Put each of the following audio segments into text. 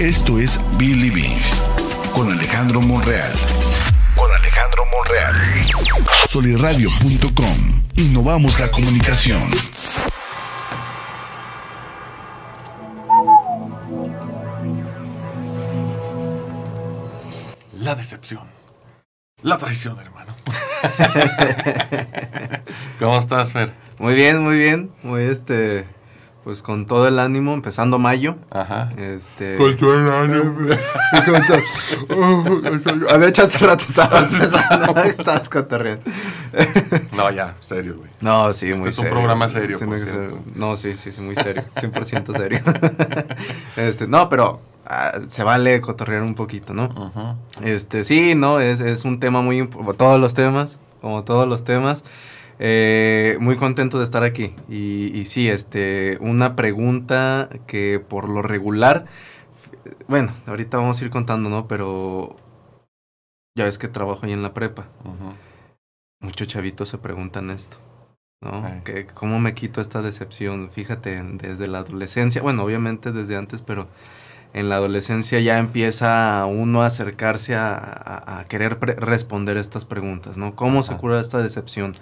Esto es Believing con Alejandro Monreal. Con Alejandro Monreal. Soliradio.com. Innovamos la comunicación. La decepción. La traición, hermano. ¿Cómo estás, Fer? Muy bien, muy bien. Muy este pues con todo el ánimo, empezando mayo. Ajá. Este. Con todo el ánimo. de hecho, hace rato estabas estabas cotorreando. no, ya, serio, güey. No, sí, este muy es serio. un programa serio, por cierto. No, sí, sí, sí, muy serio. 100% serio. este, no, pero ah, se vale cotorrear un poquito, ¿no? Ujú. Este, sí, no, es, es un tema muy importante, todos los temas, como todos los temas. Eh, muy contento de estar aquí. Y, y sí, este, una pregunta que por lo regular, bueno, ahorita vamos a ir contando, ¿no? Pero ya ves que trabajo ahí en la prepa. Muchos chavitos se preguntan esto. ¿no? Ay. Que ¿Cómo me quito esta decepción? Fíjate, desde la adolescencia, bueno, obviamente desde antes, pero en la adolescencia ya empieza uno a acercarse a, a- a querer responder estas preguntas, ¿no? ¿Cómo se Ajá. cura esta decepción?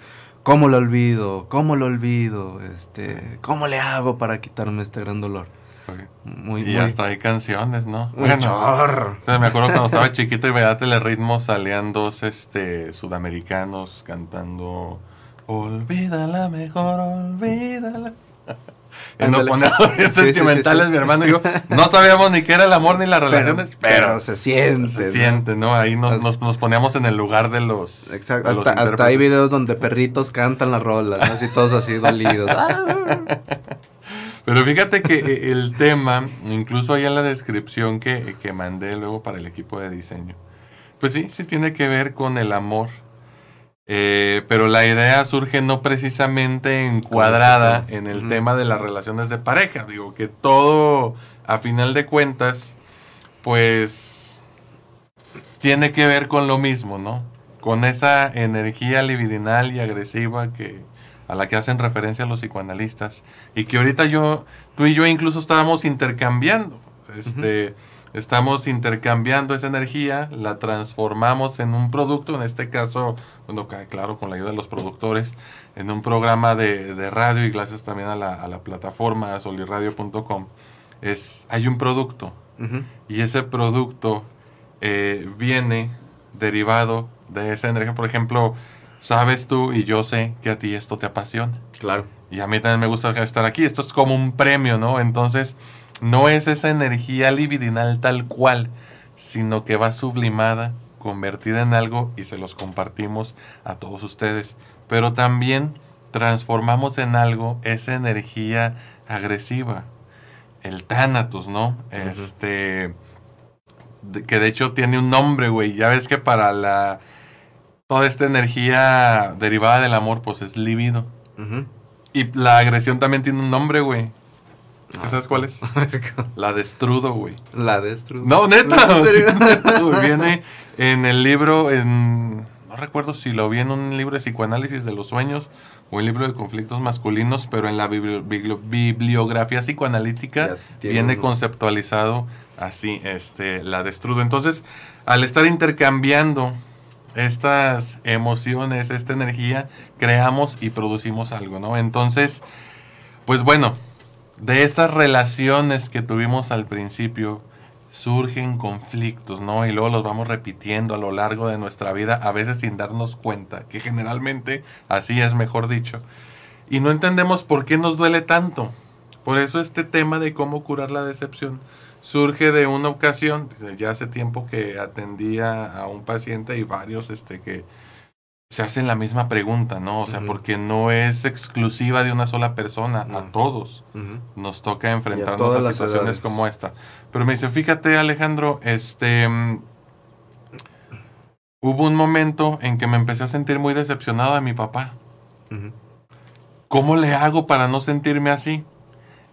¿Cómo lo olvido? ¿Cómo lo olvido? Este, ¿Cómo le hago para quitarme este gran dolor? Ok. Muy, y muy, hasta hay canciones, ¿no? muy chorro. o sea, me acuerdo cuando estaba chiquito y veía Telerritmo salían dos este, sudamericanos cantando Olvídala mejor, olvídala. Poníamos bien Sí, sentimentales, sí. mi hermano y yo. No sabíamos ni qué era el amor ni las relaciones, pero pero, se siente. se ¿no? siente, ¿no? Ahí nos, Hasta- nos, nos poníamos en el lugar de los. Exacto, de los hasta, hasta hay videos donde perritos cantan las rolas, ¿no? así todos así dolidos. Pero fíjate que eh, el tema, incluso ahí en la descripción que, que mandé luego para el equipo de diseño, pues sí, sí tiene que ver con el amor. Eh, pero la idea surge no precisamente encuadrada en el tema de las relaciones de pareja. Digo que todo, a final de cuentas, pues tiene que ver con lo mismo, ¿no? Con esa energía libidinal y agresiva que a la que hacen referencia los psicoanalistas y que ahorita yo, tú y yo incluso estábamos intercambiando, este, estamos intercambiando esa energía, la transformamos en un producto, en este caso, bueno, claro, con la ayuda de los productores, en un programa de, de radio y gracias también a la, a la plataforma soliradio.com, es, hay un producto, Ujú. y ese producto eh, viene derivado de esa energía. Por ejemplo, sabes tú y yo sé que a ti esto te apasiona. Claro. Y a mí también me gusta estar aquí. Esto es como un premio, ¿no? Entonces, no es esa energía libidinal tal cual, sino que va sublimada, convertida en algo y se los compartimos a todos ustedes. Pero también transformamos en algo esa energía agresiva, el Thanatos, ¿no? Este. de- que de hecho tiene un nombre, güey. Ya ves que para la. Toda esta energía derivada del amor, pues es libido. Y la agresión también tiene un nombre, güey. ¿Sí ¿Sabes cuál es? La destrudo, güey. La destru. No, neta. Viene en el libro, en. No recuerdo si lo vi en un libro de psicoanálisis de los sueños o un libro de conflictos masculinos, pero en la bibli- bibli- bibliografía psicoanalítica viene conceptualizado así, este, la destrudo. Entonces, al estar intercambiando estas emociones, esta energía, creamos y producimos algo, ¿no? Entonces, pues bueno, de esas relaciones que tuvimos al principio, surgen conflictos, ¿no? Y luego los vamos repitiendo a lo largo de nuestra vida, a veces sin darnos cuenta, que generalmente así es mejor dicho. Y no entendemos por qué nos duele tanto. Por eso este tema de cómo curar la decepción surge de una ocasión, ya hace tiempo que atendía a un paciente y varios este, que se hacen la misma pregunta, ¿no? O sea, porque no es exclusiva de una sola persona, a todos nos toca enfrentarnos a situaciones como esta. Pero me dice, fíjate Alejandro, este... mm, Hubo un momento en que me empecé a sentir muy decepcionado de mi papá. ¿Cómo le hago para no sentirme así?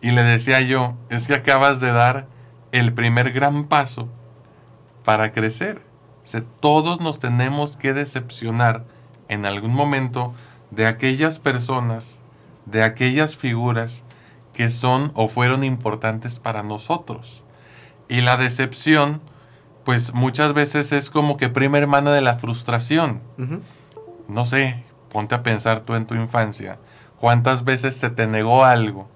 Y le decía yo, es que acabas de dar el primer gran paso para crecer. O sea, todos nos tenemos que decepcionar en algún momento de aquellas personas, de aquellas figuras que son o fueron importantes para nosotros. Y la decepción, pues muchas veces es como que prima hermana de la frustración. No sé, ponte a pensar tú en tu infancia. ¿Cuántas veces se te negó algo?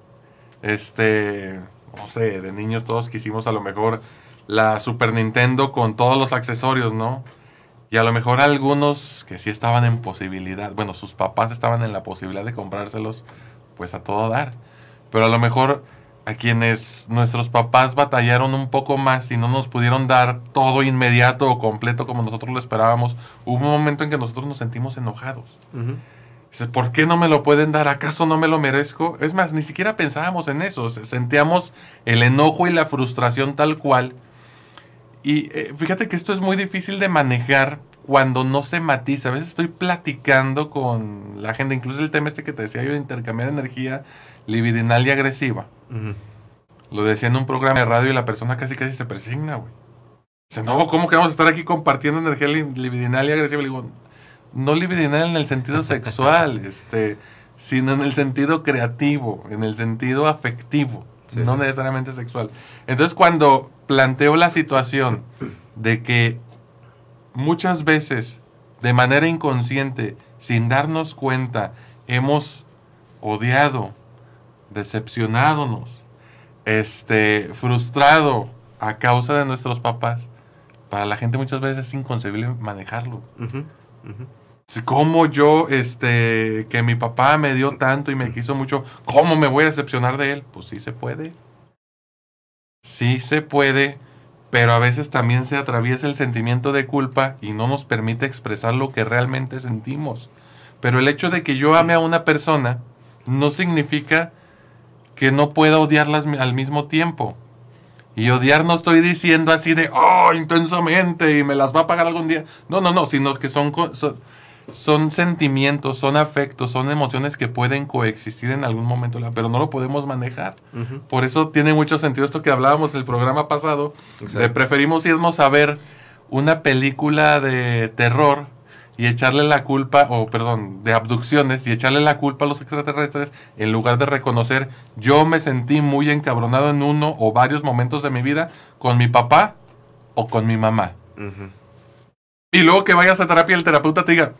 Este, no sé, de niños todos quisimos a lo mejor la Super Nintendo con todos los accesorios, ¿no? Y a lo mejor algunos que sí estaban en posibilidad, bueno, sus papás estaban en la posibilidad de comprárselos, pues a todo dar. Pero a lo mejor a quienes nuestros papás batallaron un poco más y no nos pudieron dar todo inmediato o completo como nosotros lo esperábamos, hubo un momento en que nosotros nos sentimos enojados. Dice, ¿por qué no me lo pueden dar? ¿Acaso no me lo merezco? Es más, ni siquiera pensábamos en eso. se- Sentíamos el enojo y la frustración tal cual. Y eh, fíjate que esto es muy difícil de manejar cuando no se matiza. A veces estoy platicando con la gente, incluso el tema este que te decía yo de intercambiar energía libidinal y agresiva. Lo decía en un programa de radio y la persona casi casi se presigna, güey. Dice, no, ¿cómo que vamos a estar aquí compartiendo energía li- libidinal y agresiva? Le digo, no libidinal en el sentido sexual, este, sino en el sentido creativo, en el sentido afectivo, Sí, no sí. necesariamente sexual. Entonces, cuando planteo la situación de que muchas veces, de manera inconsciente, sin darnos cuenta, hemos odiado, decepcionadonos, este, frustrado a causa de nuestros papás, para la gente muchas veces es inconcebible manejarlo. ¿Cómo yo, este, que mi papá me dio tanto y me quiso mucho, cómo me voy a decepcionar de él? Pues sí se puede. Sí se puede, pero a veces también se atraviesa el sentimiento de culpa y no nos permite expresar lo que realmente sentimos. Pero el hecho de que yo ame a una persona no significa que no pueda odiarlas al mismo tiempo. Y odiar no estoy diciendo así de, oh, intensamente y me las va a pagar algún día. No, no, no, sino que son, son, son sentimientos, son afectos, son emociones que pueden coexistir en algún momento, pero no lo podemos manejar. Por eso tiene mucho sentido esto que hablábamos el programa pasado, de preferimos irnos a ver una película de terror y echarle la culpa, o perdón, de abducciones y echarle la culpa a los extraterrestres en lugar de reconocer yo me sentí muy encabronado en uno o varios momentos de mi vida con mi papá o con mi mamá. Y luego que vayas a terapia y el terapeuta te diga,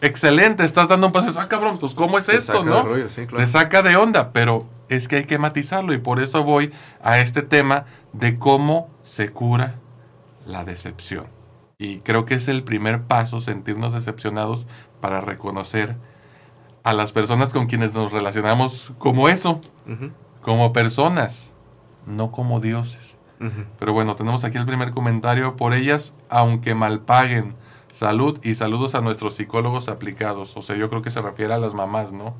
excelente, estás dando un paso, ah cabrón, pues ¿cómo es Te esto, no? rollo, sí, claro. te saca de onda, pero es que hay que matizarlo y por eso voy a este tema de cómo se cura la decepción. Y creo que es el primer paso, sentirnos decepcionados para reconocer a las personas con quienes nos relacionamos como eso, como personas, no como dioses. Pero bueno, tenemos aquí el primer comentario por ellas, aunque mal paguen. Salud y saludos a nuestros psicólogos aplicados. O sea, yo creo que se refiere a las mamás, ¿no?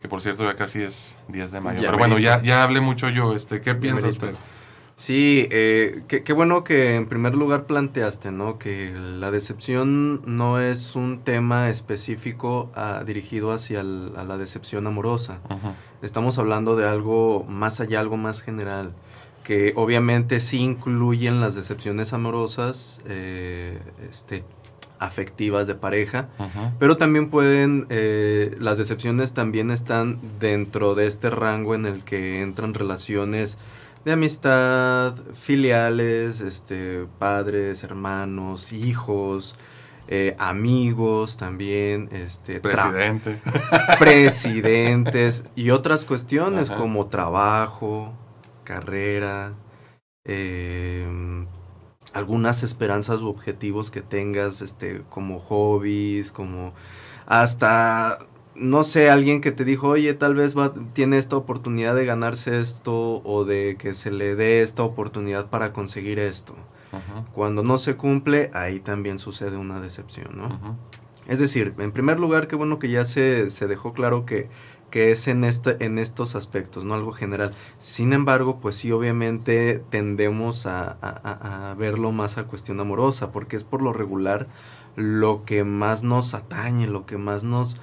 Que por cierto ya casi es 10 de mayo. Ya Pero bueno, ya, ya hablé mucho yo. Este, ¿Qué piensa usted? Sí, eh, qué, bueno que en primer lugar planteaste, ¿no? Que la decepción no es un tema específico ah, dirigido hacia el- a la decepción amorosa. Estamos hablando de algo más allá, algo más general, que obviamente sí incluyen las decepciones amorosas, eh, este, afectivas de pareja, pero también pueden, eh, las decepciones también están dentro de este rango en el que entran relaciones de amistad, filiales, este, padres, hermanos, hijos, eh, amigos también, este, tra- Presidente. presidentes y otras cuestiones Ajá. como trabajo, carrera, eh, algunas esperanzas u objetivos que tengas, este, como hobbies, como hasta, no sé, alguien que te dijo, oye, tal vez va, tiene esta oportunidad de ganarse esto o de que se le dé esta oportunidad para conseguir esto. Cuando no se cumple, ahí también sucede una decepción, ¿no? Es decir, en primer lugar, qué bueno que ya se, se dejó claro que, que es en, este, en estos aspectos, no algo general. Sin embargo, pues sí, obviamente tendemos a, a- a- verlo más a cuestión amorosa, porque es por lo regular lo que más nos atañe, lo que más nos,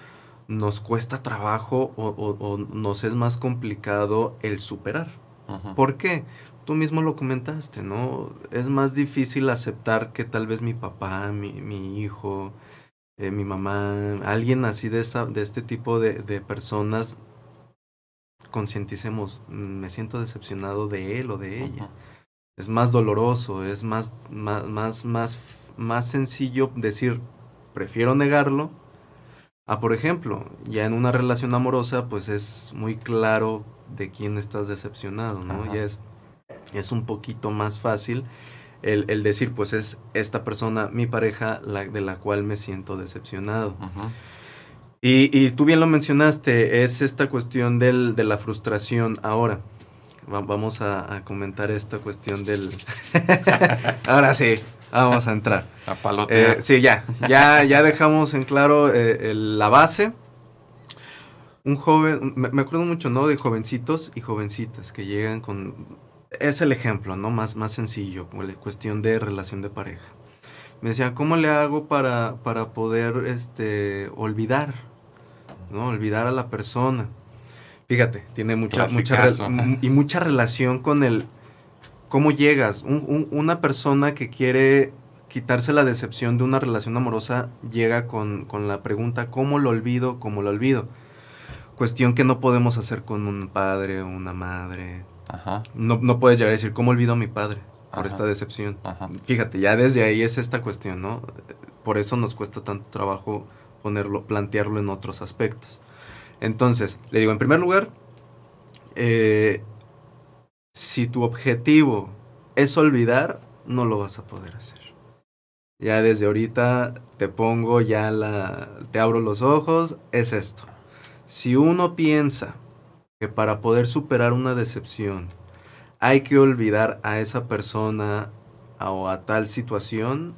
nos cuesta trabajo o, o- o nos es más complicado el superar. ¿Por qué? Tú mismo lo comentaste, ¿no? Es más difícil aceptar que tal vez mi papá, mi, mi hijo, eh, mi mamá, alguien así de, esa, de este tipo de, de personas, concienticemos, mm, me siento decepcionado de él o de ella. Es más doloroso, es más, más, más, más, más sencillo decir, prefiero negarlo, a por ejemplo, ya en una relación amorosa, pues es muy claro de quién estás decepcionado, ¿no? Y es, es un poquito más fácil el, el decir, pues es esta persona, mi pareja, la, de la cual me siento decepcionado. Y, y tú bien lo mencionaste, es esta cuestión del, de la frustración. Ahora, va- vamos a, a comentar esta cuestión del... Ahora sí, vamos a entrar. A palotear. Eh, sí, ya, ya, ya dejamos en claro eh, el- la base. Un joven, me, me acuerdo mucho, ¿no? De jovencitos y jovencitas que llegan con... Es el ejemplo, ¿no? Más, más sencillo, como la cuestión de relación de pareja. Me decía, ¿cómo le hago para, para poder este, olvidar? ¿No? Olvidar a la persona. Fíjate, tiene mucha, mucha y mucha relación con el cómo llegas. Un- un- una persona que quiere quitarse la decepción de una relación amorosa llega con, con la pregunta, ¿cómo lo olvido? ¿Cómo lo olvido? Cuestión que no podemos hacer con un padre o una madre. Ajá, No, no puedes llegar a decir, ¿cómo olvido a mi padre por Ajá. esta decepción? ajá. Fíjate, ya desde ahí es esta cuestión, ¿no? Por eso nos cuesta tanto trabajo ponerlo, plantearlo en otros aspectos. Entonces, le digo, en primer lugar, eh, si tu objetivo es olvidar, no lo vas a poder hacer. Ya desde ahorita te pongo ya la, te abro los ojos, es esto. Si uno piensa que para poder superar una decepción hay que olvidar a esa persona o a tal situación,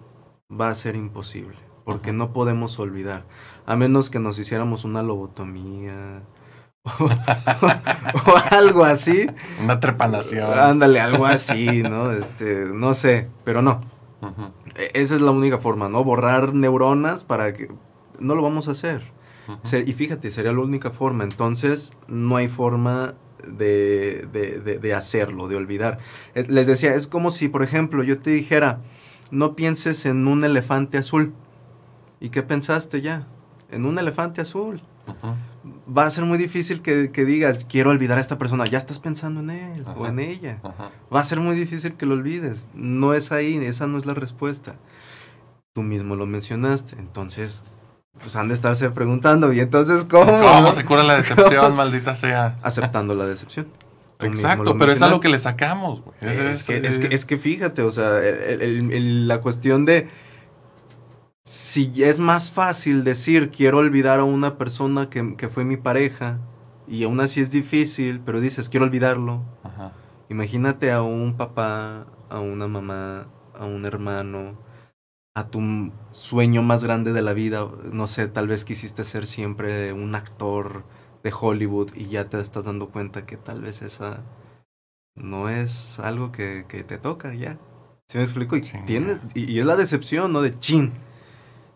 va a ser imposible, porque no podemos olvidar, a menos que nos hiciéramos una lobotomía o, o algo así. Una trepanación. Ándale, algo así, ¿no? Este, no sé, pero no. E- Esa es la única forma, ¿no? Borrar neuronas para que... No lo vamos a hacer. Y fíjate, sería la única forma. Entonces, no hay forma de, de- de- de hacerlo, de olvidar. Es- les decía, es como si, por ejemplo, yo te dijera, no pienses en un elefante azul. ¿Y qué pensaste ya? En un elefante azul. Va a ser muy difícil que, que digas, quiero olvidar a esta persona. Ya estás pensando en él o en ella. Ajá. Va a ser muy difícil que lo olvides. No es ahí, esa no es la respuesta. Tú mismo lo mencionaste. Entonces, pues han de estarse preguntando, ¿y entonces cómo? ¿Cómo se cura la ¿Cómo decepción, maldita sea? Aceptando la decepción. Exacto, pero es algo que le sacamos, güey. Es, que, es, que, es que fíjate, o sea, el- el- el- la cuestión de si es más fácil decir quiero olvidar a una persona que, que fue mi pareja y aún así es difícil, pero dices quiero olvidarlo. Ajá. Imagínate a un papá, a una mamá, a un hermano, a tu sueño más grande de la vida. No sé, tal vez quisiste ser siempre un actor de Hollywood y ya te estás dando cuenta que tal vez esa no es algo que, que te toca ya. ¿Sí me explico? Y, tienes, y, y es la decepción, ¿no? De chin.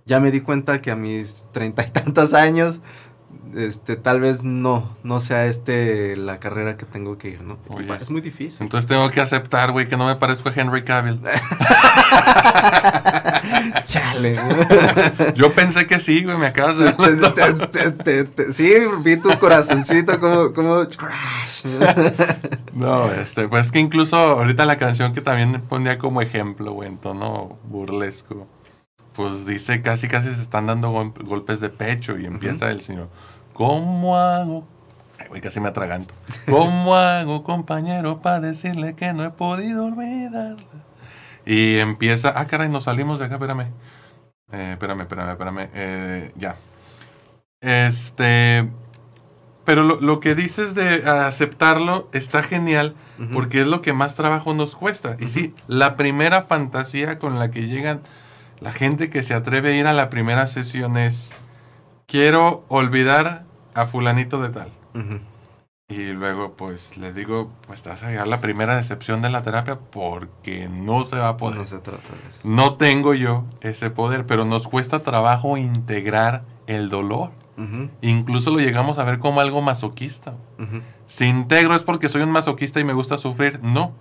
Ya me di cuenta que a mis treinta y tantos años, este, tal vez no, no sea este la carrera que tengo que ir, ¿no? Oye. Es muy difícil. Entonces tengo que aceptar, güey, que no me parezco a Henry Cavill. Chale. Yo pensé que sí, güey, me acabas de... Te- te- te- te- te- sí, vi tu corazoncito como, como crash. No, este, pues que incluso ahorita la canción que también ponía como ejemplo, güey, en tono burlesco, pues dice casi casi se están dando gol- golpes de pecho y empieza el señor, ¿cómo hago? Ay, güey, casi me atraganto. ¿Cómo hago, compañero, para decirle que no he podido olvidarla? Y empieza, ah, caray, nos salimos de acá, espérame. Eh, espérame, espérame, espérame. Eh, ya. Este, pero lo, lo que dices de aceptarlo está genial porque es lo que más trabajo nos cuesta. Y sí, la primera fantasía con la que llegan la gente que se atreve a ir a la primera sesión es, quiero olvidar a fulanito de tal. Y luego pues les digo, pues te vas a llegar la primera decepción de la terapia porque no se va a poder. No se trata de eso. No tengo yo ese poder, pero nos cuesta trabajo integrar el dolor. Incluso lo llegamos a ver como algo masoquista. Si integro es porque soy un masoquista y me gusta sufrir. No.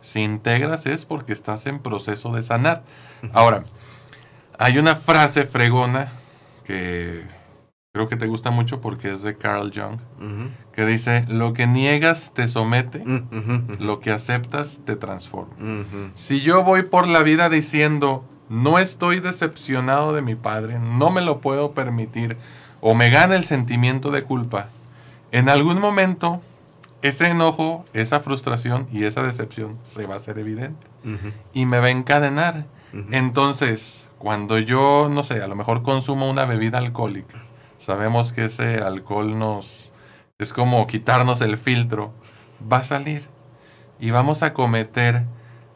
Si integras es porque estás en proceso de sanar. Ahora, hay una frase fregona que creo que te gusta mucho porque es de Carl Jung, que dice, lo que niegas te somete, Mm, lo que aceptas te transforma. Si yo voy por la vida diciendo, no estoy decepcionado de mi padre, no me lo puedo permitir, o me gana el sentimiento de culpa, en algún momento ese enojo, esa frustración y esa decepción se va a hacer evidente y me va a encadenar. Entonces, cuando yo, no sé, a lo mejor consumo una bebida alcohólica, sabemos que ese alcohol nos es como quitarnos el filtro, va a salir y vamos a cometer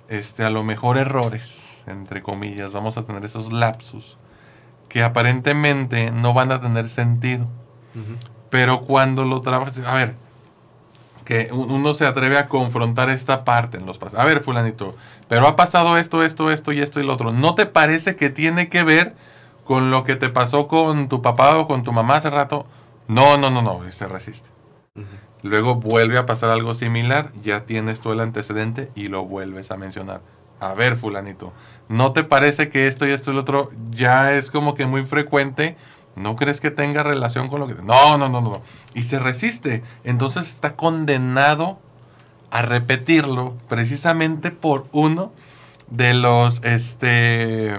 este a lo mejor errores, entre comillas, vamos a tener esos lapsus que aparentemente no van a tener sentido, Ujú. pero cuando lo trabajas, a ver, que uno se atreve a confrontar esta parte en los pasados. A ver, fulanito, pero ha pasado esto, esto, esto y esto y lo otro. ¿No te parece que tiene que ver con lo que te pasó con tu papá o con tu mamá hace rato? No, no, no, no, y se resiste. Luego vuelve a pasar algo similar, ya tienes todo el antecedente y lo vuelves a mencionar. A ver, fulanito, ¿no te parece que esto y esto y lo otro ya es como que muy frecuente? ¿No crees que tenga relación con lo que... No, no, no, no. Y se resiste. Entonces está condenado a repetirlo precisamente por uno de los este,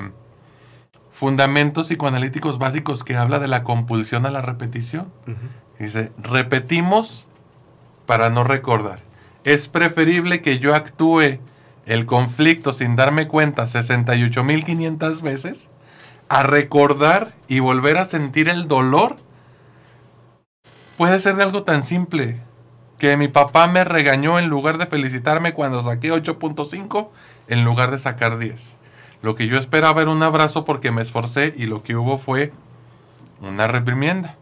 fundamentos psicoanalíticos básicos que habla de la compulsión a la repetición. Dice, repetimos para no recordar. Es preferible que yo actúe el conflicto sin darme cuenta 68.500 veces a recordar y volver a sentir el dolor. Puede ser de algo tan simple que mi papá me regañó en lugar de felicitarme cuando saqué 8.5 en lugar de sacar 10. Lo que yo esperaba era un abrazo porque me esforcé y lo que hubo fue una reprimienda.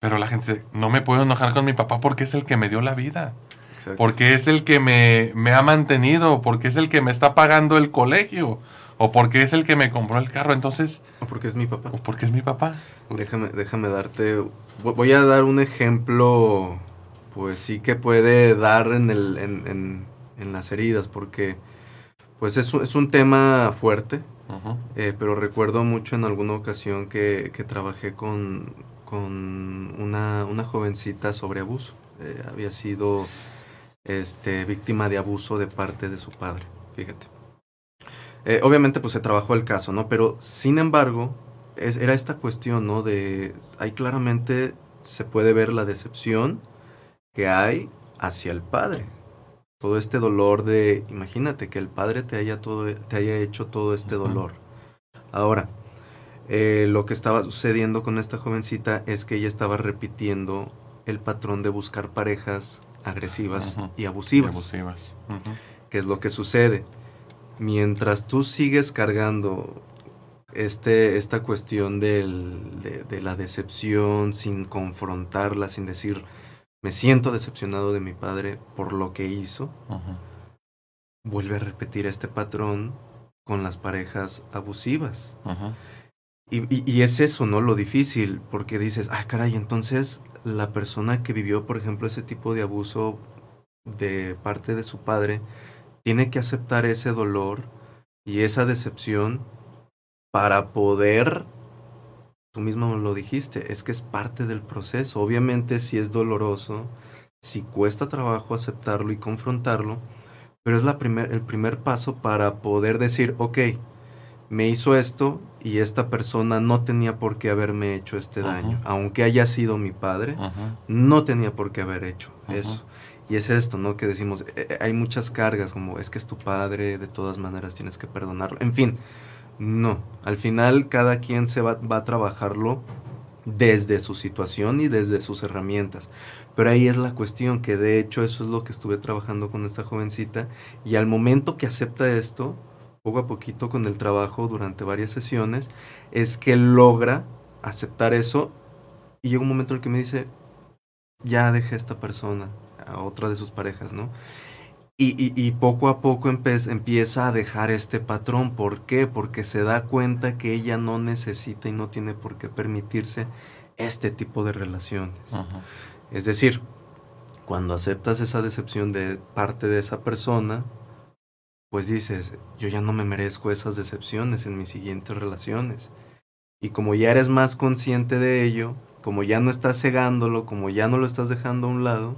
Pero la gente dice, no me puedo enojar con mi papá porque es el que me dio la vida, Exacto. porque es el que me, me ha mantenido, porque es el que me está pagando el colegio, o porque es el que me compró el carro. Entonces, O porque es mi papá. o porque es mi papá. Déjame, déjame darte. vo- Voy a dar un ejemplo, pues sí que puede dar en, el, en, en- en las heridas, porque pues es, un- es un tema fuerte, eh, pero recuerdo mucho en alguna ocasión que, que trabajé con, con una, una jovencita sobre abuso. Eh, había sido este, víctima de abuso de parte de su padre, fíjate. Eh, obviamente pues se trabajó el caso, ¿no? Pero sin embargo, es- era esta cuestión, ¿no? De, ahí claramente se puede ver la decepción que hay hacia el padre. Todo este dolor de, imagínate que el padre te haya, todo, te haya hecho todo este dolor. Ahora, eh, lo que estaba sucediendo con esta jovencita es que ella estaba repitiendo el patrón de buscar parejas agresivas y y abusivas. abusivas. Ujú, ¿Qué es lo que sucede? Mientras tú sigues cargando este, esta cuestión del- de, de la decepción sin confrontarla, sin decir, me siento decepcionado de mi padre por lo que hizo, vuelve a repetir este patrón con las parejas abusivas. Y- y es eso, ¿no? Lo difícil, porque dices, ah, caray, entonces la persona que vivió, por ejemplo, ese tipo de abuso de parte de su padre, tiene que aceptar ese dolor y esa decepción para poder, tú mismo lo dijiste, es que es parte del proceso. Obviamente si es doloroso, si cuesta trabajo aceptarlo y confrontarlo, pero es la primer, el primer paso para poder decir, ok, me hizo esto y esta persona no tenía por qué haberme hecho este daño. Aunque haya sido mi padre, no tenía por qué haber hecho eso. Y es esto, ¿no? Que decimos, eh, eh, hay muchas cargas, como es que es tu padre, de todas maneras tienes que perdonarlo. En fin, no. Al final cada quien se va, va a trabajarlo desde su situación y desde sus herramientas. Pero ahí es la cuestión, que de hecho eso es lo que estuve trabajando con esta jovencita. Y al momento que acepta esto, poco a poquito con el trabajo durante varias sesiones, es que logra aceptar eso y llega un momento en el que me dice, ya dejé a esta persona, a otra de sus parejas, ¿no? Y, y- y poco a poco empieza a dejar este patrón. ¿Por qué? Porque se da cuenta que ella no necesita y no tiene por qué permitirse este tipo de relaciones. Es decir, cuando aceptas esa decepción de parte de esa persona, pues dices, yo ya no me merezco esas decepciones en mis siguientes relaciones. Y como ya eres más consciente de ello, como ya no estás cegándolo, como ya no lo estás dejando a un lado,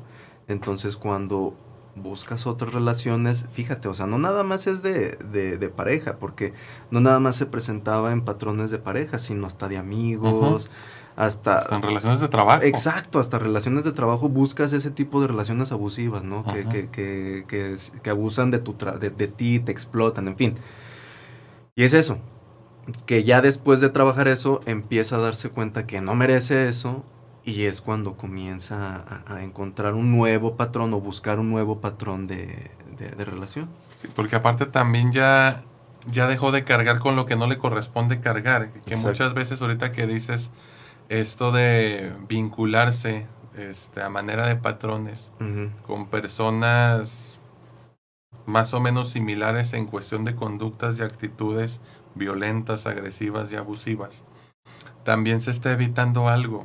entonces cuando buscas otras relaciones, fíjate, o sea, no nada más es de, de, pareja, porque no nada más se presentaba en patrones de pareja, sino hasta de amigos, hasta... Hasta en relaciones de trabajo. Exacto, hasta relaciones de trabajo buscas ese tipo de relaciones abusivas, ¿no? Que, que, que, que, abusan de, tu de, de ti, te explotan, en fin. Y es eso, que ya después de trabajar eso empieza a darse cuenta que no merece eso y es cuando comienza a, encontrar un nuevo patrón o buscar un nuevo patrón de, relación. Sí, porque aparte también ya, ya dejó de cargar con lo que no le corresponde cargar. Que muchas veces ahorita que dices esto de vincularse este, a manera de patrones con personas más o menos similares en cuestión de conductas y actitudes violentas, agresivas y abusivas, también se está evitando algo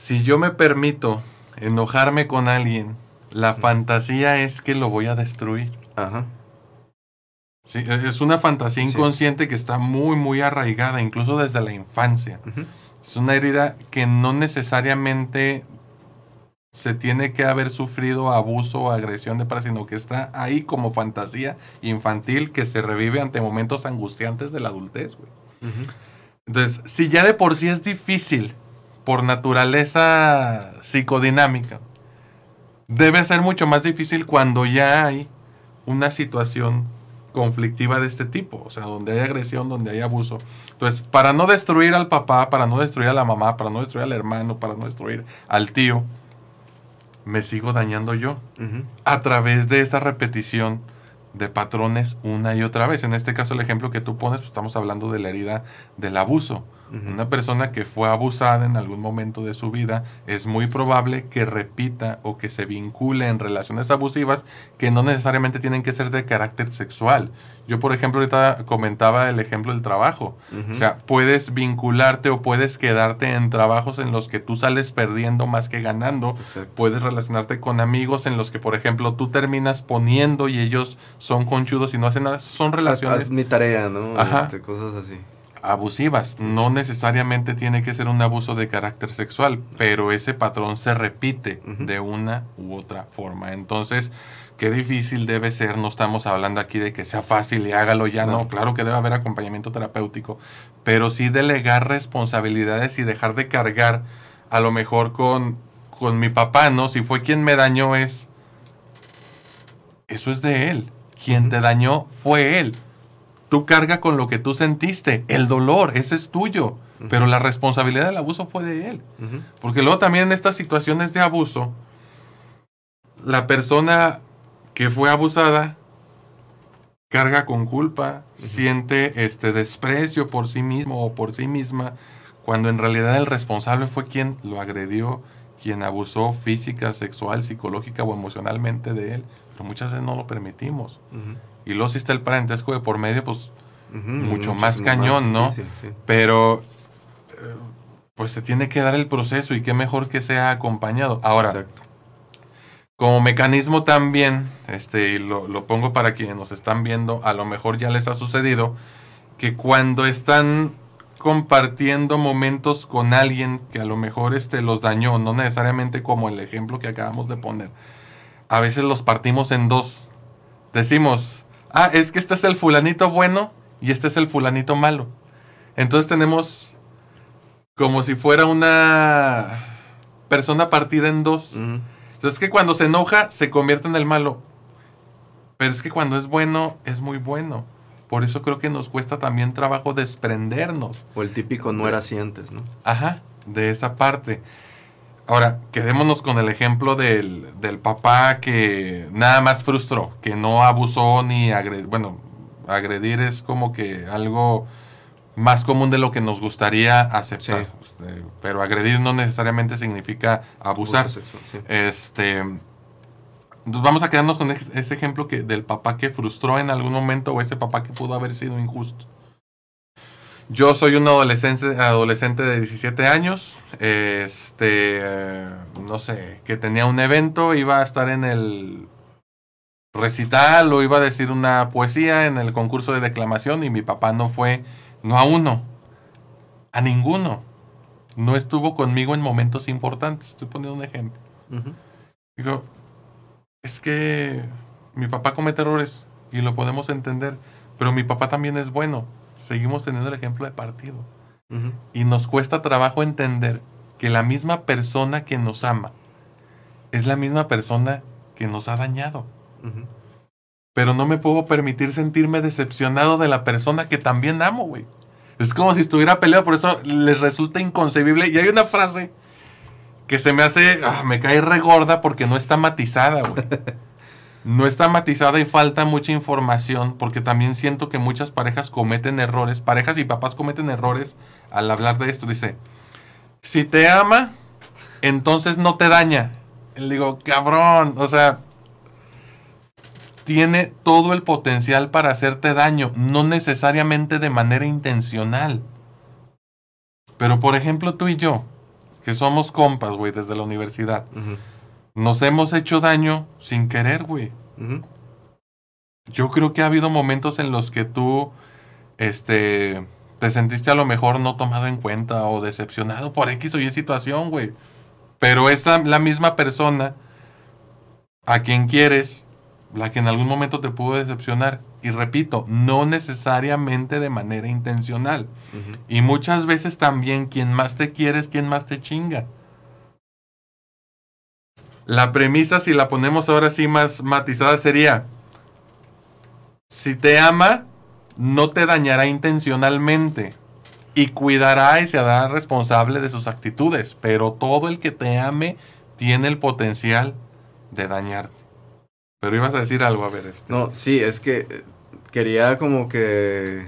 si yo me permito enojarme con alguien, la fantasía es que lo voy a destruir. Ajá. Sí, e, es una fantasía inconsciente que está muy, muy arraigada, incluso desde la infancia. Es una herida que no necesariamente se tiene que haber sufrido abuso o agresión de para, sino que está ahí como fantasía infantil que se revive ante momentos angustiantes de la adultez. Entonces, si ya de por sí es difícil por naturaleza psicodinámica, debe ser mucho más difícil cuando ya hay una situación conflictiva de este tipo, o sea, donde hay agresión, donde hay abuso. Entonces, para no destruir al papá, para no destruir a la mamá, para no destruir al hermano, para no destruir al tío, me sigo dañando yo a través de esa repetición de patrones una y otra vez. En este caso, el ejemplo que tú pones, pues, estamos hablando de la herida del abuso. Una persona que fue abusada en algún momento de su vida es muy probable que repita o que se vincule en relaciones abusivas que no necesariamente tienen que ser de carácter sexual. Yo, por ejemplo, ahorita comentaba el ejemplo del trabajo. O sea, puedes vincularte o puedes quedarte en trabajos en los que tú sales perdiendo más que ganando. Puedes relacionarte con amigos en los que, por ejemplo, tú terminas poniendo y ellos son conchudos y no hacen nada. Son relaciones. Es mi tarea, ¿no? Este, cosas así abusivas. No necesariamente tiene que ser un abuso de carácter sexual, pero ese patrón se repite de una u otra forma. Entonces, qué difícil debe ser. No estamos hablando aquí de que sea fácil y hágalo ya, no. Claro que debe haber acompañamiento terapéutico, pero sí delegar responsabilidades y dejar de cargar a lo mejor con, con mi papá, ¿no? Si fue quien me dañó es... Eso es de él. Quien te dañó fue él Tú carga con lo que tú sentiste. El dolor, ese es tuyo. Pero la responsabilidad del abuso fue de él. Porque luego también en estas situaciones de abuso, la persona que fue abusada carga con culpa, siente este desprecio por sí mismo o por sí misma, cuando en realidad el responsable fue quien lo agredió, quien abusó física, sexual, psicológica o emocionalmente de él. Pero muchas veces no lo permitimos. Y luego si está el parentesco de por medio, pues mucho más cañón, ¿no? Pero eh, pues se tiene que dar el proceso y qué mejor que sea acompañado. Ahora, como mecanismo también, este, y lo, lo, pongo para quienes nos están viendo, a lo mejor ya les ha sucedido que cuando están compartiendo momentos con alguien que a lo mejor este, los dañó, no necesariamente como el ejemplo que acabamos de poner, a veces los partimos en dos. Decimos, ah, es que este es el fulanito bueno y este es el fulanito malo. Entonces tenemos como si fuera una persona partida en dos. Entonces es que cuando se enoja se convierte en el malo. Pero es que cuando es bueno, es muy bueno. Por eso creo que nos cuesta también trabajo desprendernos. O el típico no era así antes, ¿no? Ajá, de esa parte. Ahora, quedémonos con el ejemplo del, papá que nada más frustró, que no abusó ni agredió. Bueno, agredir es como que algo más común de lo que nos gustaría aceptar. Este, pero agredir no necesariamente significa abusar. Este. vamos a quedarnos con ese ejemplo que, del papá que frustró en algún momento o ese papá que pudo haber sido injusto. Yo soy un adolescente, adolescente de 17 años, este, no sé, que tenía un evento, iba a estar en el recital o iba a decir una poesía en el concurso de declamación y mi papá no fue, no a uno, A ninguno. No estuvo conmigo en momentos importantes. Estoy poniendo un ejemplo. Digo, es que mi papá comete errores y lo podemos entender, pero mi papá también es bueno. Seguimos teniendo el ejemplo de partido. Y nos cuesta trabajo entender que la misma persona que nos ama es la misma persona que nos ha dañado. Pero no me puedo permitir sentirme decepcionado de la persona que también amo, güey. Es como si estuviera peleado, por eso les resulta inconcebible. Y hay una frase que se me hace, ah, me cae regorda porque no está matizada, güey. No está matizada y falta mucha información porque también siento que muchas parejas cometen errores, parejas y papás cometen errores al hablar de esto. Dice, si te ama, entonces no te daña. Le digo, cabrón, o sea, tiene todo el potencial para hacerte daño, no necesariamente de manera intencional. Pero por ejemplo tú y yo, que somos compas, güey, desde la universidad, Ujú. Nos hemos hecho daño sin querer, güey. Yo creo que ha habido momentos en los que tú, este, te sentiste a lo mejor no tomado en cuenta o decepcionado por X o Y situación, güey. Pero esa, la misma persona a quien quieres, la que en algún momento te pudo decepcionar. Y repito, no necesariamente de manera intencional. Y muchas veces también quien más te quiere es quien más te chinga. La premisa, si la ponemos ahora sí más matizada, sería, si te ama, no te dañará intencionalmente y cuidará y se hará responsable de sus actitudes, pero todo el que te ame tiene el potencial de dañarte. Pero ibas a decir algo, a ver, este. No, sí, es que eh, quería como que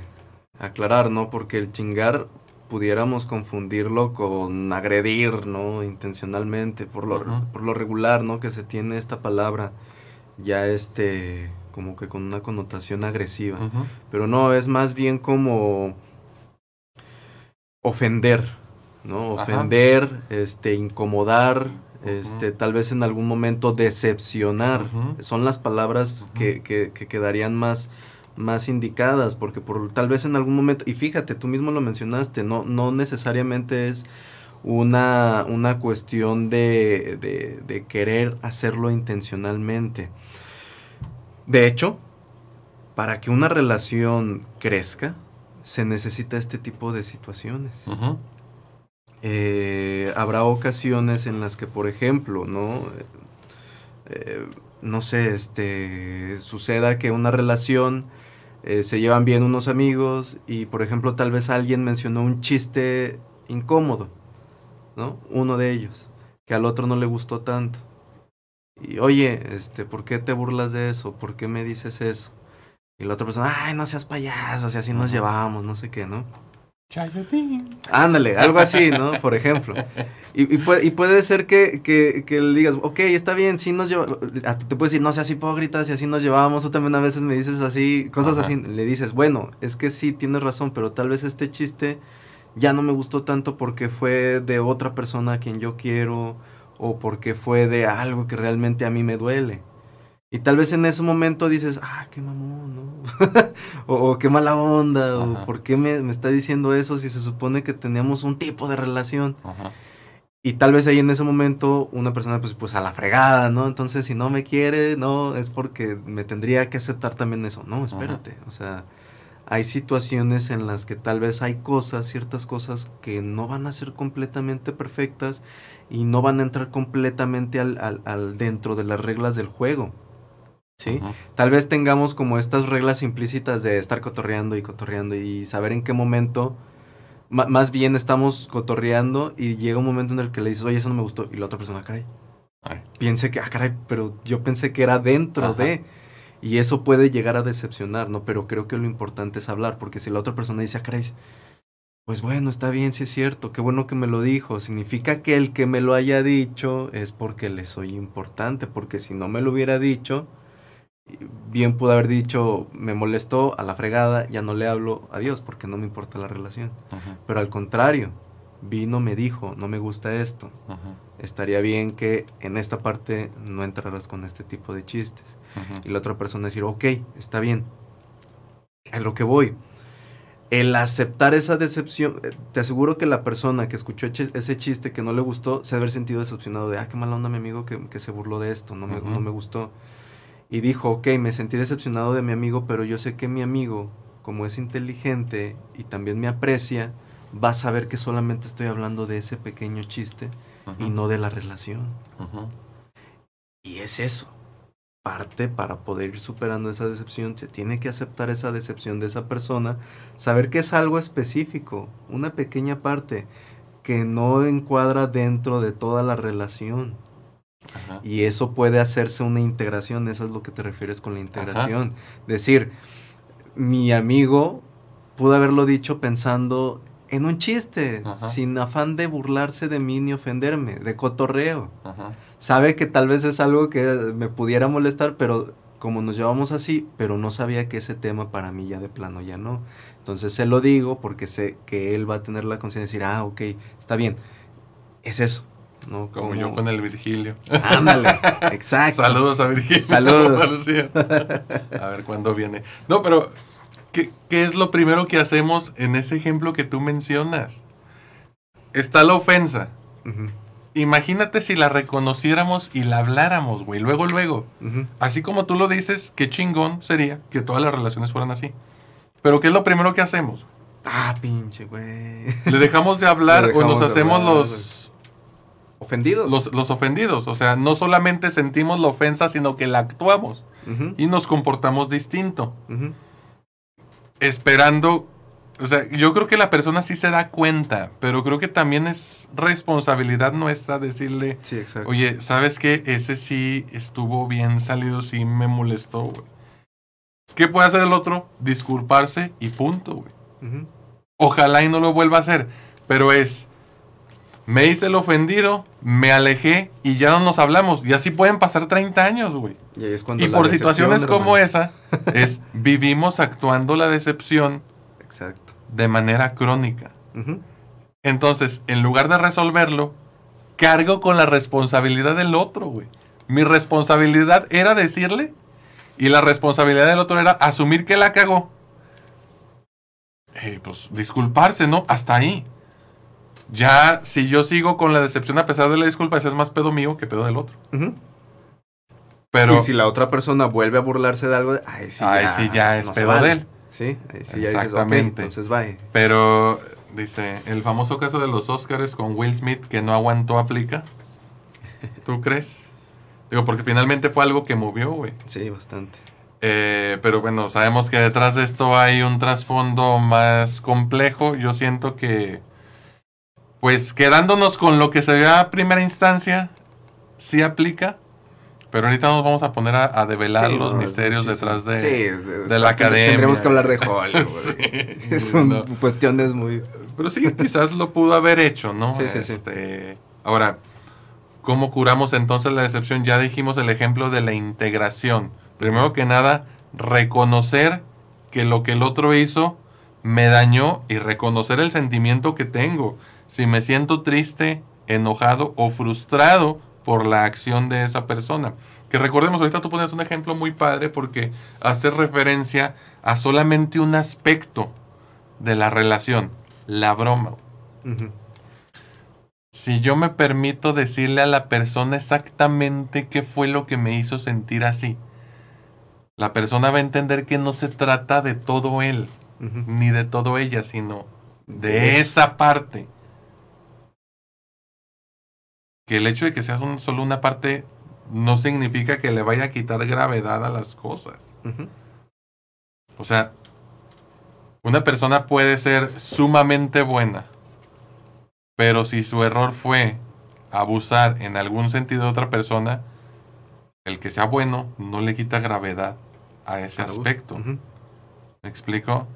aclarar, ¿no? Porque el chingar pudiéramos confundirlo con agredir, ¿no? Intencionalmente, por lo, por lo regular, ¿no? Que se tiene esta palabra ya este, como que con una connotación agresiva. Pero no, es más bien como ofender, ¿no? Ajá. Ofender, este, incomodar, este, tal vez en algún momento decepcionar. Son las palabras que- que quedarían más, más indicadas, porque por tal vez en algún momento, y fíjate, tú mismo lo mencionaste, no, no necesariamente es una, una cuestión de, de- de querer hacerlo intencionalmente. De hecho, para que una relación crezca, se necesita este tipo de situaciones. Eh, habrá ocasiones en las que, por ejemplo, ¿no? Eh, no sé, este, suceda que una relación eh, se llevan bien unos amigos y, por ejemplo, tal vez alguien mencionó un chiste incómodo, ¿no? Uno de ellos, que al otro no le gustó tanto. Y, oye, este, ¿por qué te burlas de eso? ¿Por qué me dices eso? Y la otra persona, ay, no seas payaso, o sea, así nos llevamos, no sé qué, ¿no? Chayotín. Ándale, algo así, ¿no? Por ejemplo. Y, y puede, y puede ser que, que, que le digas, ok, está bien, sí nos llevamos. Te puedes decir, no seas hipócrita, si así nos llevamos. Tú también a veces me dices así, cosas Ajá. así. Le dices, bueno, es que sí, tienes razón, pero tal vez este chiste ya no me gustó tanto porque fue de otra persona a quien yo quiero o porque fue de algo que realmente a mí me duele. Y tal vez en ese momento dices, ah, qué mamón, ¿no? o, o qué mala onda, o por qué me, me está diciendo eso si se supone que teníamos un tipo de relación. Ajá. Y tal vez ahí en ese momento una persona pues, pues a la fregada, ¿no? Entonces si no me quiere, no, es porque me tendría que aceptar también eso. No, espérate. O sea, hay situaciones en las que tal vez hay cosas, ciertas cosas que no van a ser completamente perfectas y no van a entrar completamente al, al- al dentro de las reglas del juego. ¿Sí? Tal vez tengamos como estas reglas implícitas de estar cotorreando y cotorreando y saber en qué momento, más bien estamos cotorreando y llega un momento en el que le dices, oye, eso no me gustó, y la otra persona, "Ah, caray, Ay. piense que, ah, caray, pero yo pensé que era dentro Ajá. de, y eso puede llegar a decepcionar, ¿no? Pero creo que lo importante es hablar, porque si la otra persona dice, ah, caray, pues bueno, está bien, sí es cierto, qué bueno que me lo dijo, significa que el que me lo haya dicho es porque le soy importante, porque si no me lo hubiera dicho, bien pudo haber dicho, me molestó a la fregada, ya no le hablo, adiós, porque no me importa la relación. Pero al contrario, vino, me dijo, no me gusta esto. Estaría bien que en esta parte no entraras con este tipo de chistes. Y la otra persona decir, ok, está bien. A lo que voy. el aceptar esa decepción, eh, te aseguro que la persona que escuchó ese chiste que no le gustó, se ha haber sentido decepcionado de, ah, qué mala onda mi amigo que, que se burló de esto, no me, no me gustó. Y dijo, ok, me sentí decepcionado de mi amigo, pero yo sé que mi amigo, como es inteligente y también me aprecia, va a saber que solamente estoy hablando de ese pequeño chiste y no de la relación. Y es eso. Parte para poder ir superando esa decepción, se tiene que aceptar esa decepción de esa persona, saber que es algo específico, una pequeña parte que no encuadra dentro de toda la relación. Ajá. Y eso puede hacerse una integración, eso es lo que te refieres con la integración. Decir, mi amigo pudo haberlo dicho pensando en un chiste, Ajá. sin afán de burlarse de mí ni ofenderme, de cotorreo sabe que tal vez es algo que me pudiera molestar, pero como nos llevamos así, pero no sabía que ese tema para mí ya de plano ya no. Entonces se lo digo porque sé que él va a tener la conciencia de decir, ah, ok, está bien. Es eso. ¿No? Como yo con el Virgilio. Ándale, exacto. Saludos a Virgilio. Saludos. A ver cuándo viene. No, pero ¿qué, qué es lo primero que hacemos en ese ejemplo que tú mencionas? Está la ofensa. Imagínate si la reconociéramos y la habláramos, güey. Luego, luego. Así como tú lo dices, qué chingón sería que todas las relaciones fueran así. Pero ¿qué es lo primero que hacemos? Ah, pinche, güey. Le dejamos de hablar o nos hacemos hablar, los, Ofendidos. los, los ofendidos. O sea, no solamente sentimos la ofensa, sino que la actuamos y nos comportamos distinto. Esperando. O sea, yo creo que la persona sí se da cuenta, pero creo que también es responsabilidad nuestra decirle, Sí, exacto. oye, ¿sabes qué? Ese sí estuvo bien salido, sí me molestó, güey. ¿Qué puede hacer el otro? Disculparse y punto, güey. Ojalá y no lo vuelva a hacer. Pero es, me hice el ofendido, me alejé y ya no nos hablamos. Y así pueden pasar 30 años, güey. Y es por situaciones como hermano. esa, es vivimos actuando la decepción Exacto. de manera crónica. Entonces, en lugar de resolverlo, cargo con la responsabilidad del otro, güey. Mi responsabilidad era decirle y la responsabilidad del otro era asumir que la cagó. Eh, pues disculparse, ¿no? Hasta ahí. Ya, si yo sigo con la decepción a pesar de la disculpa, ese es más pedo mío que pedo del otro. Pero, y si la otra persona vuelve a burlarse de algo, ay, sí, Ay, ya, sí, ya es no pedo vale. de él. Sí, ahí sí ya dices, ok, Exactamente. entonces bye. pero, dice, el famoso caso de los Oscars con Will Smith que no aguantó aplica. ¿Tú crees? Digo, porque finalmente fue algo que movió, güey. Sí, bastante. Eh, pero bueno, sabemos que detrás de esto hay un trasfondo más complejo. Yo siento que, pues quedándonos con lo que se ve a primera instancia, sí aplica. Pero ahorita nos vamos a poner a, a develar Sí, los no, misterios muchísimo. detrás de, Sí, de la academia. Tendremos que hablar de Hollywood. Sí, Son no. cuestiones muy... Pero sí, quizás lo pudo haber hecho, ¿no? Sí, sí, sí. Este, Ahora, ¿cómo curamos entonces la decepción? Ya dijimos el ejemplo de la integración. Primero que nada, reconocer que lo que el otro hizo me dañó y reconocer el sentimiento que tengo. Si me siento triste, enojado o frustrado por la acción de esa persona. Que recordemos, ahorita tú pones un ejemplo muy padre porque hace referencia a solamente un aspecto de la relación, la broma. Si yo me permito decirle a la persona exactamente qué fue lo que me hizo sentir así, la persona va a entender que no se trata de todo él, ni de todo ella, sino De esa parte. Que el hecho de que seas un- solo una parte no significa que le vaya a quitar gravedad a las cosas. O sea, una persona puede ser sumamente buena, pero si su error fue abusar en algún sentido de otra persona, el que sea bueno no le quita gravedad a ese aspecto. ¿Me explico?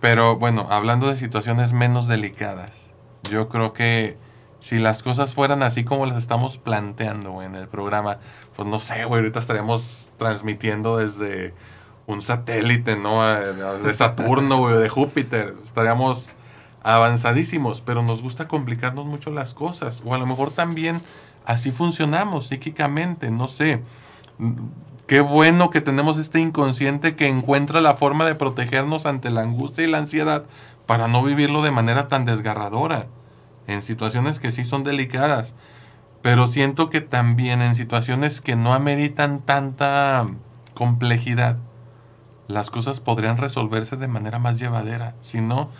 Pero bueno, hablando de situaciones menos delicadas, yo creo que si las cosas fueran así como las estamos planteando en el programa, pues no sé, güey, ahorita estaríamos transmitiendo desde un satélite, ¿no? De Saturno, güey, de Júpiter. Estaríamos avanzadísimos, pero nos gusta complicarnos mucho las cosas. O a lo mejor también así funcionamos psíquicamente, no sé. Qué bueno que tenemos este inconsciente que encuentra la forma de protegernos ante la angustia y la ansiedad para no vivirlo de manera tan desgarradora, en situaciones que sí son delicadas. Pero siento que también en situaciones que no ameritan tanta complejidad, las cosas podrían resolverse de manera más llevadera. Si no,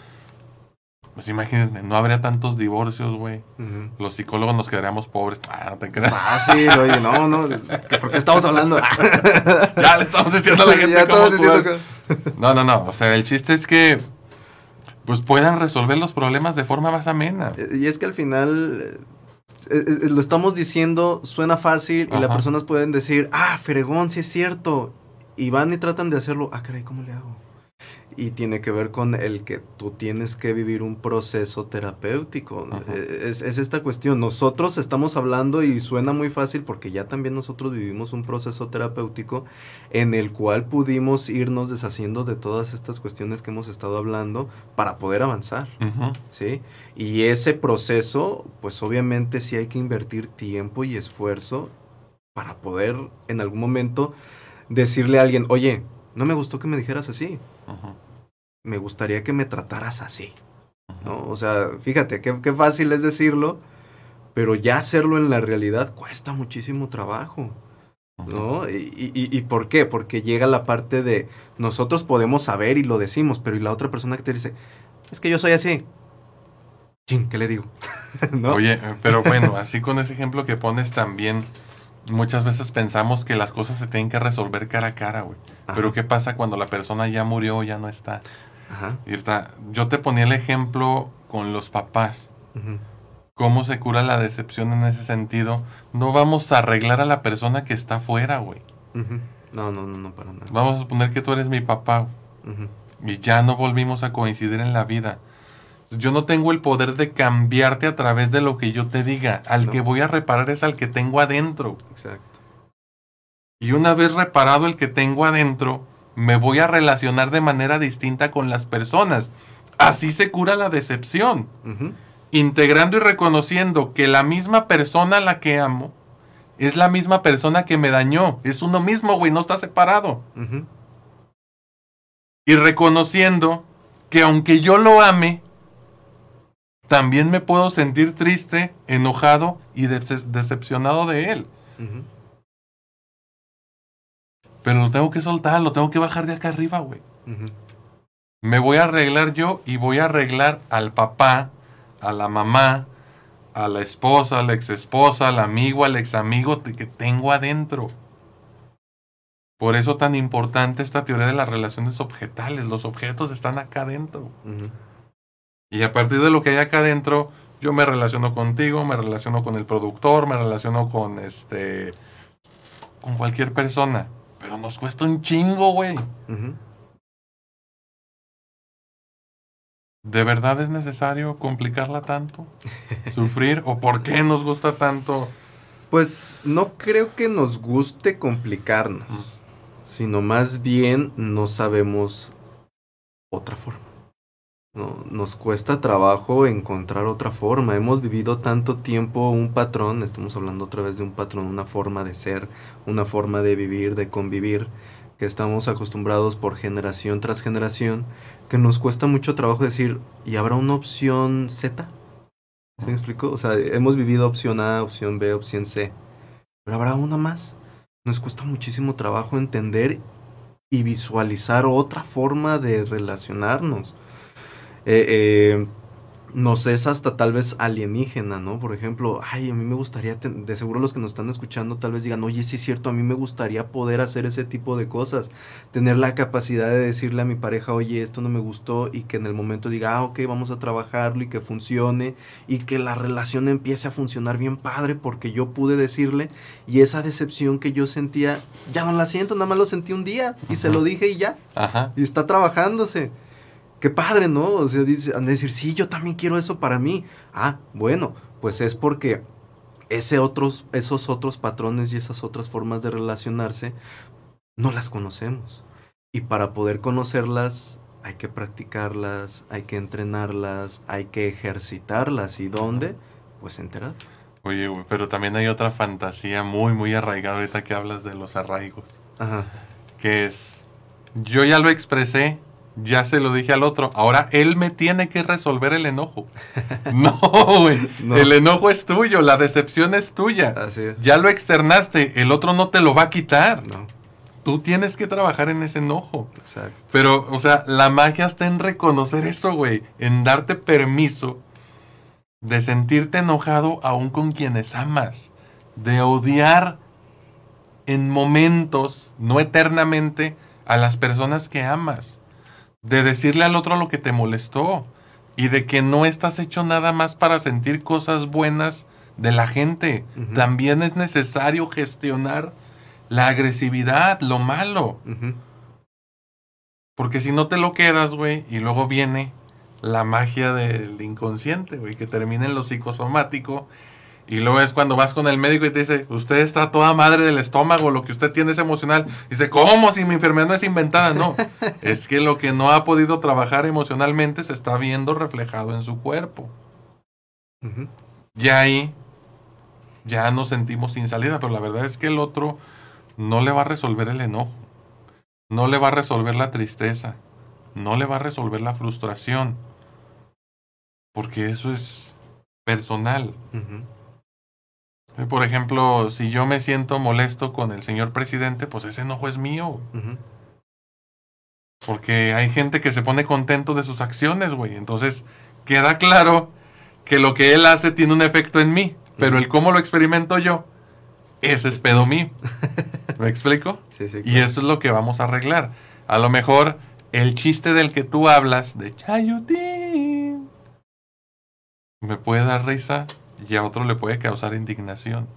pues imagínate, no habría tantos divorcios, güey. Los psicólogos nos quedaríamos pobres. Ah, no te creas. Fácil, oye, no, no, ¿que ¿por qué estamos hablando? ya le estamos diciendo a la gente Ya cómo diciendo. No, no, no. O sea, el chiste es que pues puedan resolver los problemas de forma más amena. que- Y es que al final eh, eh, lo estamos diciendo, suena fácil y las personas pueden decir, ah, fregón, sí es cierto. Y van y tratan de hacerlo, ah, caray, ¿cómo le hago? Y tiene que ver con el que tú tienes que vivir un proceso terapéutico. Ajá. Eh, Es, es esta cuestión. Nosotros estamos hablando y suena muy fácil porque ya también nosotros vivimos un proceso terapéutico en el cual pudimos irnos deshaciendo de todas estas cuestiones que hemos estado hablando para poder avanzar. ¿sí? Y ese proceso, pues obviamente sí hay que invertir tiempo y esfuerzo para poder en algún momento decirle a alguien, oye, no me gustó que me dijeras así, Ujú. Me gustaría que me trataras así. ¿no? O sea, fíjate, qué, qué fácil es decirlo, pero ya hacerlo en la realidad cuesta muchísimo trabajo. ¿No? ¿Y, y, y por qué? Porque llega la parte de nosotros podemos saber y lo decimos, pero y la otra persona que te dice, es que yo soy así. Chin, ¿qué le digo? ¿No? Oye, eh, pero bueno, así con ese ejemplo que pones también, muchas veces pensamos que las cosas se tienen que resolver cara a cara, güey. Pero ¿qué pasa cuando la persona ya murió o ya no está? Ajá. Yo te ponía el ejemplo con los papás. ¿Cómo se cura la decepción en ese sentido? No vamos a arreglar a la persona que está afuera, güey. No, no, no, no, para nada. Vamos a suponer que tú eres mi papá y ya no volvimos a coincidir en la vida. Yo no tengo el poder de cambiarte a través de lo que yo te diga. Al No. que voy a reparar es al que tengo adentro. Exacto. Y una vez reparado el que tengo adentro, me voy a relacionar de manera distinta con las personas. Así se cura la decepción. Integrando y reconociendo que la misma persona a la que amo es la misma persona que me dañó. Es uno mismo, güey, no está separado. Y reconociendo que aunque yo lo ame, también me puedo sentir triste, enojado y dece- decepcionado de él. ujú. Pero lo tengo que soltar, lo tengo que bajar de acá arriba, güey. Me voy a arreglar yo y voy a arreglar al papá, a la mamá, a la esposa, a la exesposa, al amigo, al examigo que tengo adentro. Por eso tan importante esta teoría de las relaciones objetales. Los objetos están acá adentro. Y a partir de lo que hay acá adentro, yo me relaciono contigo, me relaciono con el productor, me relaciono con este. con cualquier persona. Pero nos cuesta un chingo, güey. ¿De verdad es necesario complicarla tanto? ¿Sufrir? ¿O por qué nos gusta tanto? Pues no creo que nos guste complicarnos, sino más bien no sabemos otra forma. No, nos cuesta trabajo encontrar otra forma. Hemos vivido tanto tiempo un patrón, estamos hablando otra vez de un patrón, una forma de ser, una forma de vivir, de convivir, que estamos acostumbrados por generación tras generación, que nos cuesta mucho trabajo decir, ¿y habrá una opción Z? ¿Sí me explico? O sea, hemos vivido opción A, opción B, opción C. Pero habrá una más. Nos cuesta muchísimo trabajo entender y visualizar otra forma de relacionarnos. Eh, eh, nos es hasta tal vez alienígena, ¿no? Por ejemplo, ay, a mí me gustaría, de seguro los que nos están escuchando tal vez digan, oye, sí es cierto, a mí me gustaría poder hacer ese tipo de cosas, tener la capacidad de decirle a mi pareja, oye, esto no me gustó, y que en el momento diga, ah, ok, vamos a trabajarlo y que funcione, y que la relación empiece a funcionar bien padre, porque yo pude decirle, y esa decepción que yo sentía, ya no la siento, nada más lo sentí un día, y se lo dije y ya. Ajá. Y está trabajándose. Qué padre, ¿no? O sea, dice, han de decir, sí, yo también quiero eso para mí. Ah, bueno, pues es porque ese otros, esos otros patrones y esas otras formas de relacionarse no las conocemos. Y para poder conocerlas hay que practicarlas, hay que entrenarlas, hay que ejercitarlas. ¿Y dónde? Pues enterar. Oye, pero también hay otra fantasía muy, muy arraigada ahorita que hablas de los arraigos. Ajá. que es, yo ya lo expresé, ya se lo dije al otro, ahora él me tiene que resolver el enojo. No, güey, No. el enojo es tuyo, la decepción es tuya. Así es. Ya lo externaste, el otro no te lo va a quitar. No, Tú tienes que trabajar en ese enojo. exacto. Pero, o sea, la magia está en reconocer eso, güey. En darte permiso de sentirte enojado aún con quienes amas. De odiar en momentos, no eternamente, a las personas que amas. De decirle al otro lo que te molestó. Y de que no estás hecho nada más para sentir cosas buenas de la gente. También es necesario gestionar la agresividad, lo malo. Porque si no te lo quedas, güey, y luego viene la magia del inconsciente, güey, que termina en lo psicosomático. Y luego es cuando vas con el médico y te dice, usted está toda madre del estómago, lo que usted tiene es emocional. Dice, ¿cómo si mi enfermedad no es inventada? No, es que lo que no ha podido trabajar emocionalmente se está viendo reflejado en su cuerpo. Ujú. Ya ahí, ya nos sentimos sin salida, pero la verdad es que el otro no le va a resolver el enojo, no le va a resolver la tristeza, no le va a resolver la frustración, porque eso es personal. Eh, Por ejemplo, si yo me siento molesto con el señor presidente, pues ese enojo es mío, porque hay gente que se pone contento de sus acciones, güey. Entonces, queda claro que lo que él hace tiene un efecto en mí, pero el cómo lo experimento yo, ese es pedo mío. ¿Me explico? Sí, sí. Y eso es lo que vamos a arreglar. A lo mejor el chiste del que tú hablas, de Chayutín, me puede dar risa y a otro le puede causar indignación.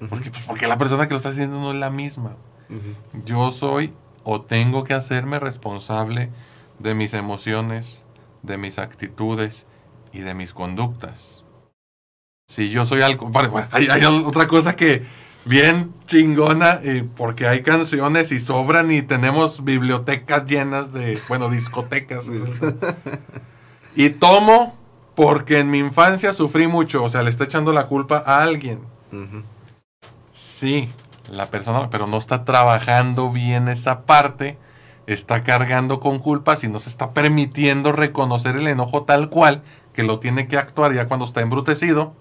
Ujú. ¿Por qué? Pues porque la persona que lo está haciendo no es la misma. Ujú. Yo soy o tengo que hacerme responsable de mis emociones, de mis actitudes y de mis conductas. Si yo soy algo... bueno, hay, hay otra cosa que bien chingona, eh, porque hay canciones y sobran y tenemos bibliotecas llenas de, bueno, discotecas. y tomo porque en mi infancia sufrí mucho, o sea, le está echando la culpa a alguien. Sí, la persona, pero no está trabajando bien esa parte, está cargando con culpas y no se está permitiendo reconocer el enojo tal cual que lo tiene que actuar ya cuando está embrutecido.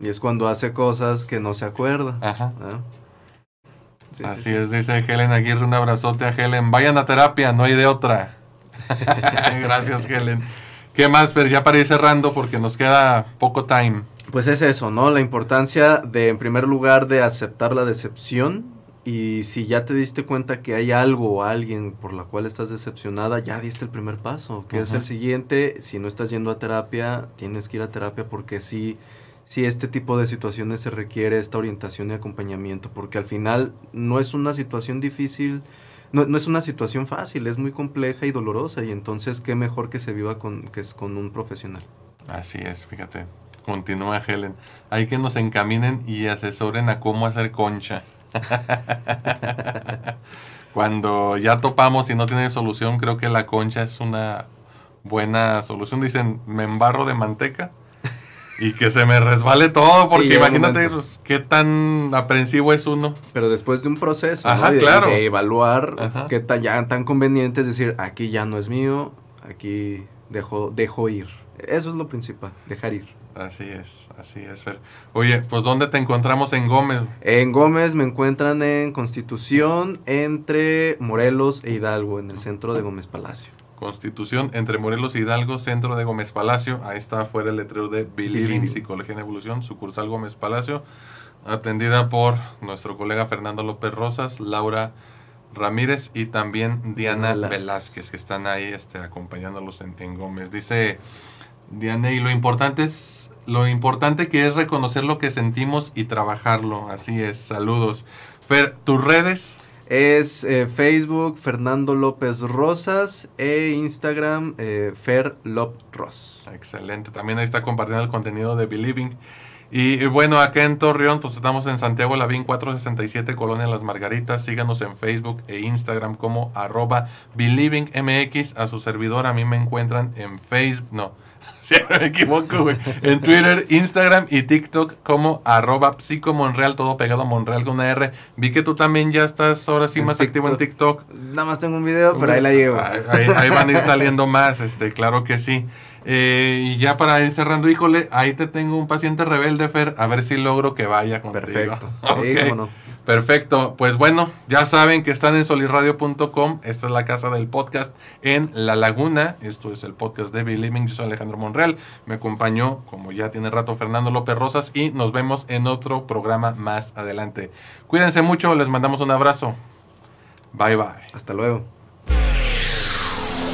Y es cuando hace cosas que no se acuerda. Ajá. ¿ah? Sí, sí, Así sí. es, dice Helen Aguirre, un abrazote a Helen. Vayan a terapia, no hay de otra. Gracias, Helen. ¿Qué más, Fer? Ya para ir cerrando porque nos queda poco time. Pues es eso, ¿no? La importancia de, en primer lugar, de aceptar la decepción. Y si ya te diste cuenta que hay algo o alguien por la cual estás decepcionada, ya diste el primer paso, que es el siguiente. Si no estás yendo a terapia, tienes que ir a terapia porque sí, sí este tipo de situaciones se requiere esta orientación y acompañamiento, porque al final no es una situación difícil, no, no es una situación fácil, es muy compleja y dolorosa. Y entonces, qué mejor que se viva con, que es con un profesional. Así es, fíjate. Continúa Helen. Hay que nos encaminen y asesoren a cómo hacer concha. Cuando ya topamos y no tiene solución, creo que la concha es una buena solución. Dicen, me embarro de manteca y que se me resbale todo, porque imagínate pues, qué tan aprensivo es uno. Pero después de un proceso, Ajá, ¿no? de, claro. de evaluar Ajá. qué tan, ya tan conveniente es decir, aquí ya no es mío, aquí dejo, dejo ir. Eso es lo principal, dejar ir. Así es, así es, Fer. Oye, pues ¿dónde te encontramos en Gómez? En Gómez me encuentran en Constitución entre Morelos e Hidalgo, en el centro de Gómez Palacio. Constitución entre Morelos y Hidalgo, centro de Gómez Palacio. Ahí está afuera el letrero de Believing. Psicología en Evolución, sucursal Gómez Palacio, atendida por nuestro colega Fernando López Rosas, Laura Ramírez y también Diana Velázquez. Velázquez, que están ahí este, acompañándolos en, en Gómez. Dice Diana, y lo importante es lo importante que es reconocer lo que sentimos y trabajarlo. Así es, saludos. Fer, tus redes. Es eh, Facebook Fernando López Rosas e Instagram eh, Fer Lop Ros. Excelente. También ahí está compartiendo el contenido de Believing. Y, y bueno, acá en Torreón, pues estamos en Santiago Lavín 467, Colonia Las Margaritas. Síganos en Facebook e Instagram como arroba BelievingMX. A su servidor, a mí me encuentran en Facebook, no, Si no me equivoco, güey. En Twitter, Instagram y TikTok como arroba psicomonreal, todo pegado a Monreal con una R. Vi que tú también ya estás ahora sí En más activo en TikTok. Nada más tengo un video, pero ahí la llevo. Ahí, ahí- ahí van a ir saliendo más, este, claro que sí. Eh, y ya para ir cerrando, híjole, ahí te tengo un paciente rebelde, Fer, a ver si logro que vaya contigo. Perfecto. Ok. Sí, cómo no. Perfecto. Pues bueno, ya saben que están en solirradio.com. Esta es la casa del podcast en La Laguna. Esto es el podcast de Believing. Yo soy Alejandro Monreal. Me acompañó, como ya tiene rato, Fernando López Rosas. Y nos vemos en otro programa más adelante. Cuídense mucho. Les mandamos un abrazo. Bye bye. Hasta luego.